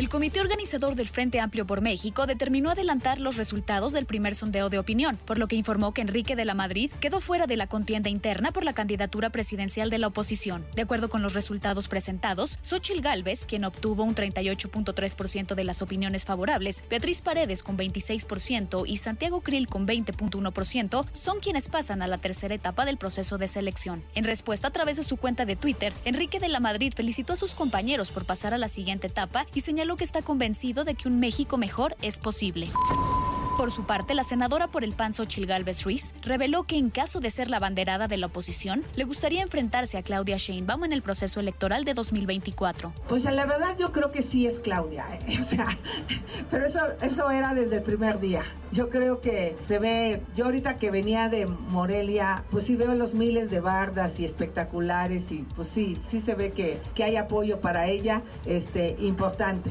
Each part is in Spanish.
El comité organizador del Frente Amplio por México determinó adelantar los resultados del primer sondeo de opinión, por lo que informó que Enrique de la Madrid quedó fuera de la contienda interna por la candidatura presidencial de la oposición. De acuerdo con los resultados presentados, Xochil Gálvez, quien obtuvo un 38.3% de las opiniones favorables, Beatriz Paredes con 26% y Santiago Krill con 20.1% son quienes pasan a la tercera etapa del proceso de selección. En respuesta a través de su cuenta de Twitter, Enrique de la Madrid felicitó a sus compañeros por pasar a la siguiente etapa y señaló que está convencido de que un México mejor es posible. Por su parte, la senadora por el PAN Xochil Gálvez Ruiz reveló que en caso de ser la banderada de la oposición, le gustaría enfrentarse a Claudia Sheinbaum en el proceso electoral de 2024. Pues la verdad yo creo que sí es Claudia, ¿eh? o sea, pero eso, eso era desde el primer día. Yo creo que se ve, yo ahorita que venía de Morelia, pues sí veo los miles de bardas y espectaculares y pues sí, sí se ve que, que hay apoyo para ella este, importante.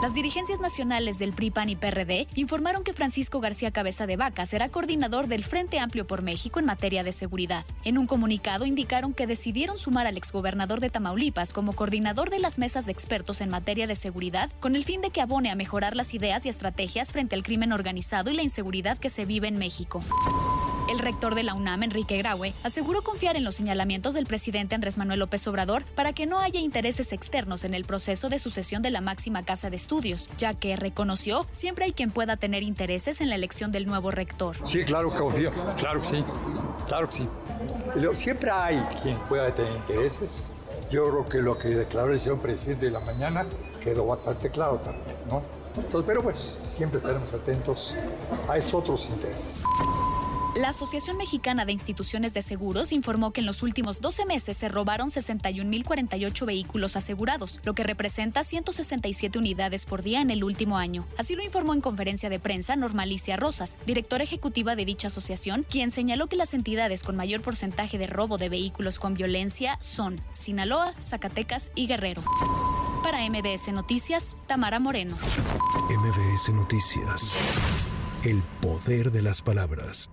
Las dirigencias nacionales del PRI, PAN y PRD informaron que Francisco García Cabeza de Vaca será coordinador del Frente Amplio por México en materia de seguridad. En un comunicado indicaron que decidieron sumar al exgobernador de Tamaulipas como coordinador de las mesas de expertos en materia de seguridad con el fin de que abone a mejorar las ideas y estrategias frente al crimen organizado y la inseguridad que se vive en México. El rector de la UNAM, Enrique Graue, aseguró confiar en los señalamientos del presidente Andrés Manuel López Obrador para que no haya intereses externos en el proceso de sucesión de la máxima casa de estudios, ya que reconoció siempre hay quien pueda tener intereses en la elección del nuevo rector. Sí, claro que confío, claro que sí, claro que sí. Siempre hay quien pueda tener intereses. Yo creo que lo que declaró el señor presidente de la mañana quedó bastante claro también, ¿no? Entonces, pero pues siempre estaremos atentos a esos otros intereses. La Asociación Mexicana de Instituciones de Seguros informó que en los últimos 12 meses se robaron 61.048 vehículos asegurados, lo que representa 167 unidades por día en el último año. Así lo informó en conferencia de prensa Normalicia Rosas, directora ejecutiva de dicha asociación, quien señaló que las entidades con mayor porcentaje de robo de vehículos con violencia son Sinaloa, Zacatecas y Guerrero. Para MBS Noticias, Tamara Moreno. MBS Noticias. El poder de las palabras.